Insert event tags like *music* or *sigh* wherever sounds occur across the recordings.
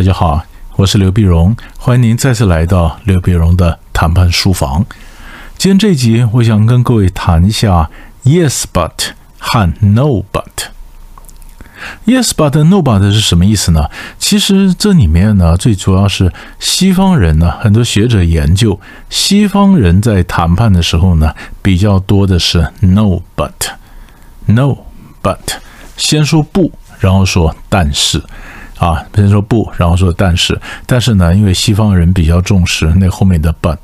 大家好，我是刘碧荣，欢迎您再次来到刘碧荣的谈判书房。今天这一集，我想跟各位谈一下 “yes but” 和 “no but”。Yes but no but 是什么意思呢？其实这里面呢，最主要是西方人呢，很多学者研究，西方人在谈判的时候呢，比较多的是 no but，no but，先说不，然后说但是，啊，先说不，然后说但是，但是呢，因为西方人比较重视那后面的 but，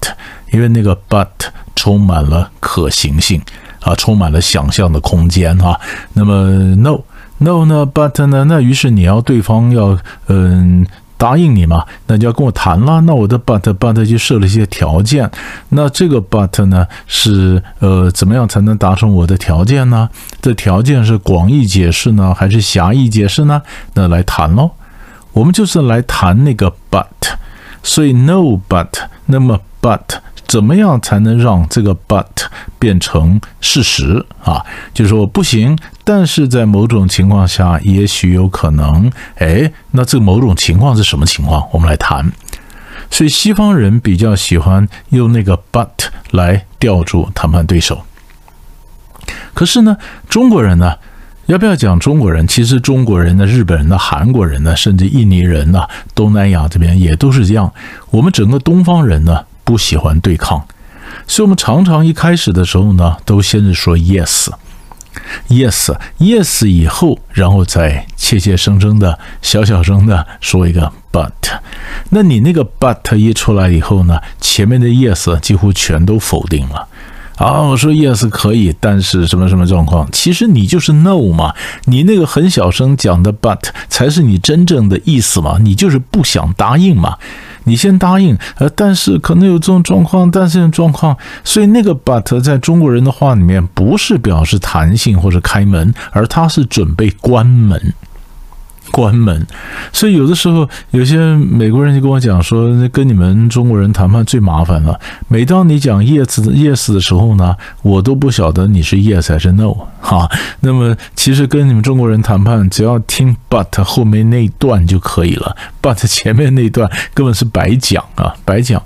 因为那个 but 充满了可行性啊，充满了想象的空间啊。那么 no。No 呢，But 呢？那于是你要对方要嗯答应你嘛？那就要跟我谈了。那我的 But But 就设了一些条件。那这个 But 呢是呃怎么样才能达成我的条件呢？这条件是广义解释呢，还是狭义解释呢？那来谈喽。我们就是来谈那个 But。所以 No But，那么 But。怎么样才能让这个 but 变成事实啊？就是说不行，但是在某种情况下，也许有可能。哎，那这某种情况是什么情况？我们来谈。所以西方人比较喜欢用那个 but 来吊住谈判对手。可是呢，中国人呢，要不要讲中国人？其实中国人呢，日本人呢，韩国人呢，甚至印尼人呢，东南亚这边也都是这样。我们整个东方人呢。不喜欢对抗，所以我们常常一开始的时候呢，都先是说 yes，yes，yes 以后，然后再切切生生的、小小声的说一个 but。那你那个 but 一出来以后呢，前面的 yes 几乎全都否定了。啊，我说 yes 可以，但是什么什么状况？其实你就是 no 嘛，你那个很小声讲的 but 才是你真正的意思嘛，你就是不想答应嘛。你先答应，呃，但是可能有这种状况，但是种状况，所以那个 but 在中国人的话里面不是表示弹性或者开门，而它是准备关门。关门，所以有的时候有些美国人就跟我讲说，跟你们中国人谈判最麻烦了。每当你讲 yes yes 的时候呢，我都不晓得你是 yes 还是 no 哈。那么其实跟你们中国人谈判，只要听 but 后面那一段就可以了，but 前面那一段根本是白讲啊，白讲。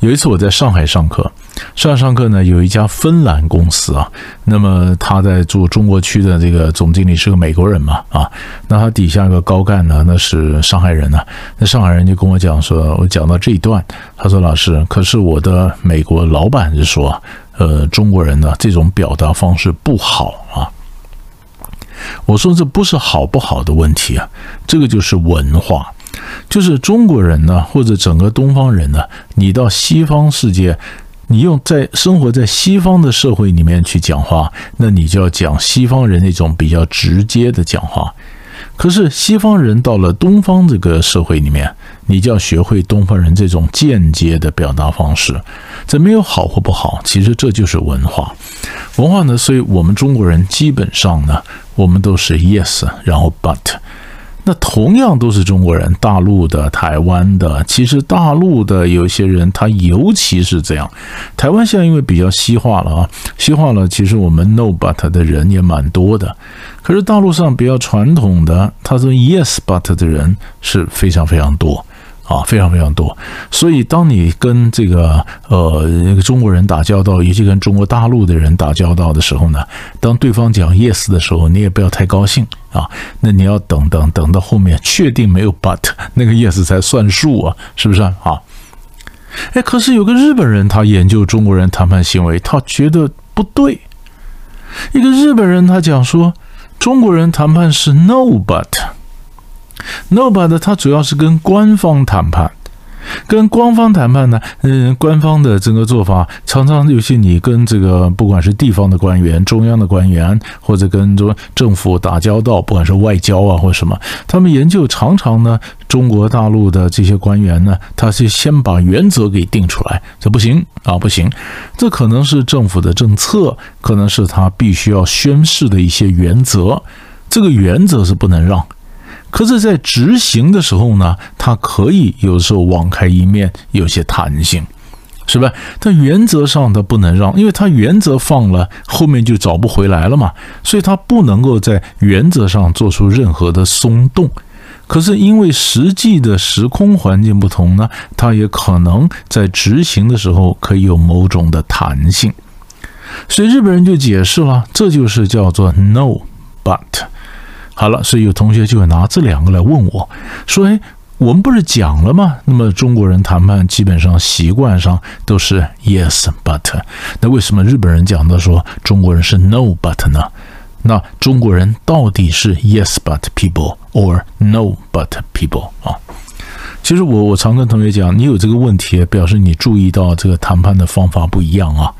有一次我在上海上课。上上课呢，有一家芬兰公司啊，那么他在做中国区的这个总经理是个美国人嘛啊，那他底下一个高干呢，那是上海人呢，那上海人就跟我讲说，我讲到这一段，他说老师，可是我的美国老板是说，呃，中国人呢这种表达方式不好啊，我说这不是好不好的问题啊，这个就是文化，就是中国人呢或者整个东方人呢，你到西方世界。你用在生活在西方的社会里面去讲话，那你就要讲西方人那种比较直接的讲话。可是西方人到了东方这个社会里面，你就要学会东方人这种间接的表达方式。这没有好或不好，其实这就是文化。文化呢，所以我们中国人基本上呢，我们都是 yes，然后 but。那同样都是中国人，大陆的、台湾的，其实大陆的有些人，他尤其是这样。台湾现在因为比较西化了啊，西化了，其实我们 no but 的人也蛮多的。可是大陆上比较传统的，他说 yes but 的人是非常非常多。啊，非常非常多，所以当你跟这个呃那个中国人打交道，以及跟中国大陆的人打交道的时候呢，当对方讲 yes 的时候，你也不要太高兴啊，那你要等等等到后面确定没有 but *laughs* 那个 yes 才算数啊，是不是啊？哎，可是有个日本人他研究中国人谈判行为，他觉得不对。一个日本人他讲说，中国人谈判是 no but。Nobody，它主要是跟官方谈判，跟官方谈判呢，嗯，官方的整个做法常常有些你跟这个不管是地方的官员、中央的官员，或者跟中政府打交道，不管是外交啊或什么，他们研究常常呢，中国大陆的这些官员呢，他是先把原则给定出来，这不行啊，不行，这可能是政府的政策，可能是他必须要宣誓的一些原则，这个原则是不能让。可是，在执行的时候呢，它可以有时候网开一面，有些弹性，是吧？但原则上它不能让，因为它原则放了，后面就找不回来了嘛，所以它不能够在原则上做出任何的松动。可是因为实际的时空环境不同呢，它也可能在执行的时候可以有某种的弹性。所以日本人就解释了，这就是叫做 no but。好了，所以有同学就会拿这两个来问我，说：“哎，我们不是讲了吗？那么中国人谈判基本上习惯上都是 yes but，那为什么日本人讲的说中国人是 no but 呢？那中国人到底是 yes but people or no but people 啊？”其实我我常跟同学讲，你有这个问题，表示你注意到这个谈判的方法不一样啊。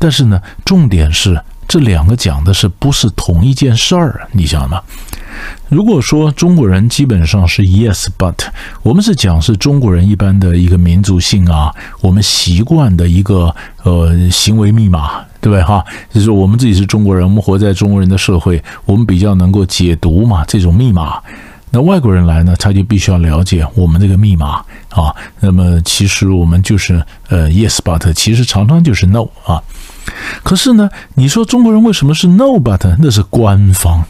但是呢，重点是这两个讲的是不是同一件事儿？你想吗？如果说中国人基本上是 yes but，我们是讲是中国人一般的一个民族性啊，我们习惯的一个呃行为密码，对不对哈？就是我们自己是中国人，我们活在中国人的社会，我们比较能够解读嘛这种密码。那外国人来呢，他就必须要了解我们这个密码啊。那么其实我们就是呃，yes but，其实常常就是 no 啊。可是呢，你说中国人为什么是 no but？那是官方，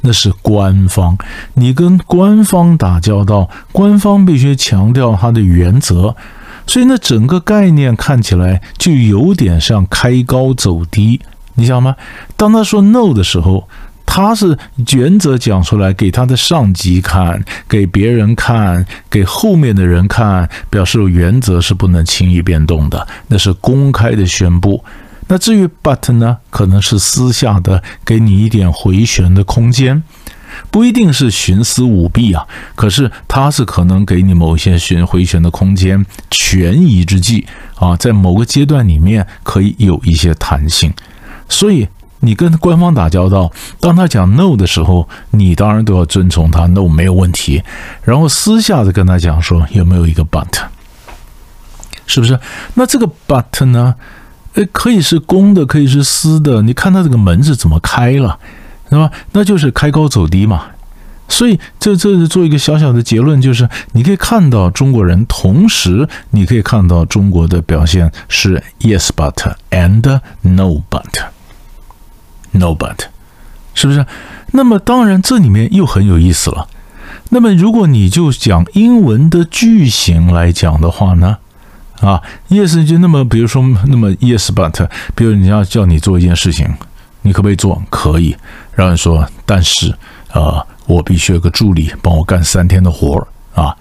那是官方。你跟官方打交道，官方必须强调它的原则，所以那整个概念看起来就有点像开高走低，你想吗？当他说 no 的时候。他是原则讲出来给他的上级看，给别人看，给后面的人看，表示原则是不能轻易变动的，那是公开的宣布。那至于 but 呢，可能是私下的，给你一点回旋的空间，不一定是徇私舞弊啊。可是他是可能给你某些旋回旋的空间，权宜之计啊，在某个阶段里面可以有一些弹性，所以。你跟官方打交道，当他讲 no 的时候，你当然都要遵从他 no 没有问题。然后私下的跟他讲说有没有一个 but，是不是？那这个 but 呢？诶，可以是公的，可以是私的。你看他这个门是怎么开了，是吧？那就是开高走低嘛。所以这这是做一个小小的结论，就是你可以看到中国人，同时你可以看到中国的表现是 yes but and no but。No but，是不是？那么当然，这里面又很有意思了。那么如果你就讲英文的句型来讲的话呢？啊，yes 就那么，比如说那么 yes but，比如人家叫你做一件事情，你可不可以做？可以。然后说，但是啊，我必须有个助理帮我干三天的活儿啊。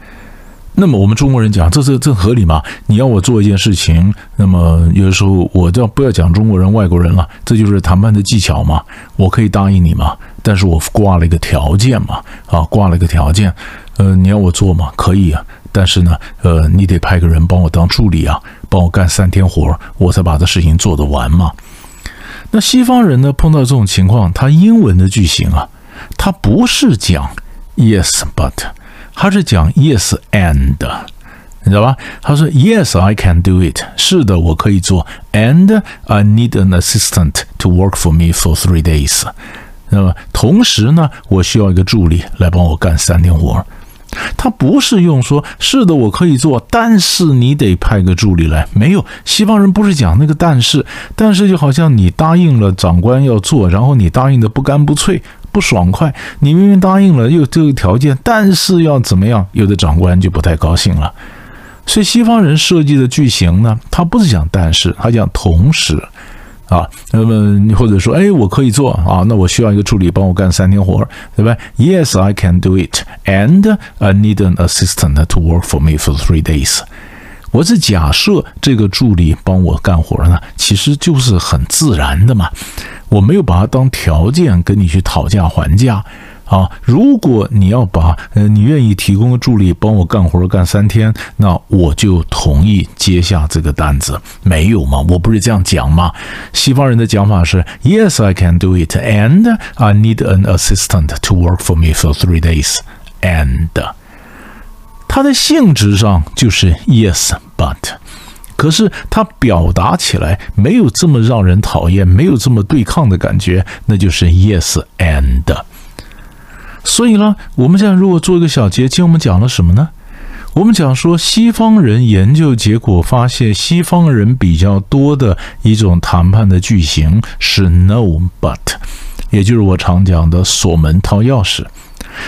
那么我们中国人讲，这这这合理吗？你要我做一件事情，那么有的时候我就不要讲中国人、外国人了，这就是谈判的技巧嘛。我可以答应你嘛，但是我挂了一个条件嘛，啊，挂了一个条件，呃，你要我做嘛，可以啊，但是呢，呃，你得派个人帮我当助理啊，帮我干三天活，我才把这事情做得完嘛。那西方人呢，碰到这种情况，他英文的句型啊，他不是讲 yes but。他是讲 yes and，你知道吧？他说 yes I can do it，是的，我可以做，and I need an assistant to work for me for three days。那么同时呢，我需要一个助理来帮我干三天活。他不是用说是的，我可以做，但是你得派个助理来。没有，西方人不是讲那个但是，但是就好像你答应了长官要做，然后你答应的不干不脆。不爽快，你明明答应了，又这个条件，但是要怎么样？有的长官就不太高兴了。所以西方人设计的句型呢，他不是讲但是，他讲同时啊。*laughs* 那么你或者说，哎，我可以做啊，那我需要一个助理帮我干三天活，对吧？Yes, I can do it, and I need an assistant to work for me for three days。我是假设这个助理帮我干活呢，其实就是很自然的嘛。我没有把它当条件跟你去讨价还价啊！如果你要把呃，你愿意提供个助理帮我干活干三天，那我就同意接下这个单子。没有吗？我不是这样讲吗？西方人的讲法是：Yes, I can do it, and I need an assistant to work for me for three days. And 它的性质上就是 Yes, but。可是他表达起来没有这么让人讨厌，没有这么对抗的感觉，那就是 yes and。所以呢，我们现在如果做一个小结，今天我们讲了什么呢？我们讲说西方人研究结果发现，西方人比较多的一种谈判的句型是 no but，也就是我常讲的锁门掏钥匙。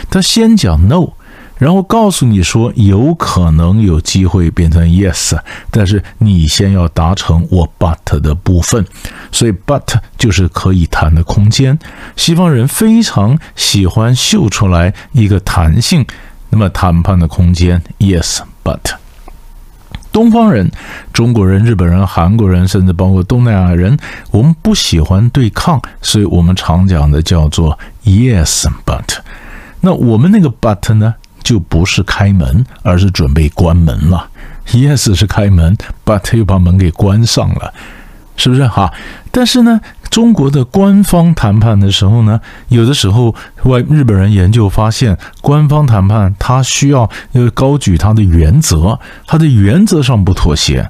他先讲 no，然后告诉你说有可能有机会变成 yes，但是你先要达成我 but 的部分，所以 but 就是可以谈的空间。西方人非常喜欢秀出来一个弹性，那么谈判的空间 yes but。东方人、中国人、日本人、韩国人，甚至包括东南亚人，我们不喜欢对抗，所以我们常讲的叫做 yes but。那我们那个 but 呢？就不是开门，而是准备关门了。Yes 是开门，But 又把门给关上了，是不是哈？但是呢，中国的官方谈判的时候呢，有的时候外日本人研究发现，官方谈判他需要呃高举他的原则，他的原则上不妥协。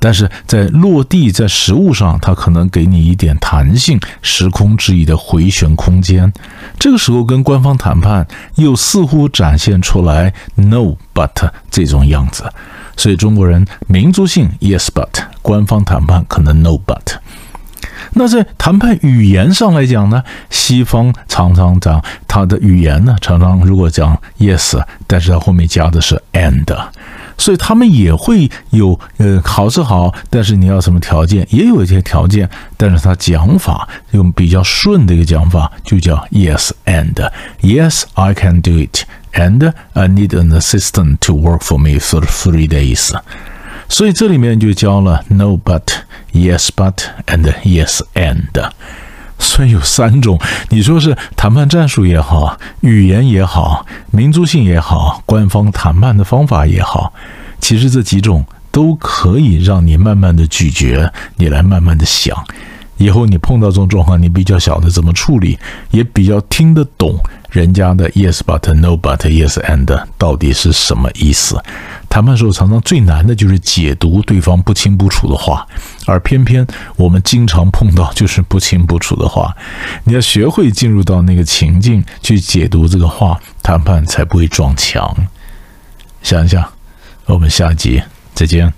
但是在落地在实物上，它可能给你一点弹性、时空之翼的回旋空间。这个时候跟官方谈判又似乎展现出来 “no but” 这种样子。所以中国人民族性 “yes but”，官方谈判可能 “no but”。那在谈判语言上来讲呢，西方常常讲它的语言呢，常常如果讲 “yes”，但是它后面加的是 “and”。所以他们也会有，呃，好是好，但是你要什么条件，也有一些条件，但是他讲法用比较顺的一个讲法，就叫 yes and yes I can do it and I need an assistant to work for me for three days。所以这里面就教了 no but yes but and yes and。所以有三种，你说是谈判战术也好，语言也好，民族性也好，官方谈判的方法也好，其实这几种都可以让你慢慢的咀嚼，你来慢慢的想。以后你碰到这种状况，你比较晓得怎么处理，也比较听得懂人家的 yes but no but yes and 到底是什么意思。谈判时候常常最难的就是解读对方不清不楚的话，而偏偏我们经常碰到就是不清不楚的话。你要学会进入到那个情境去解读这个话，谈判才不会撞墙。想一想，我们下集再见。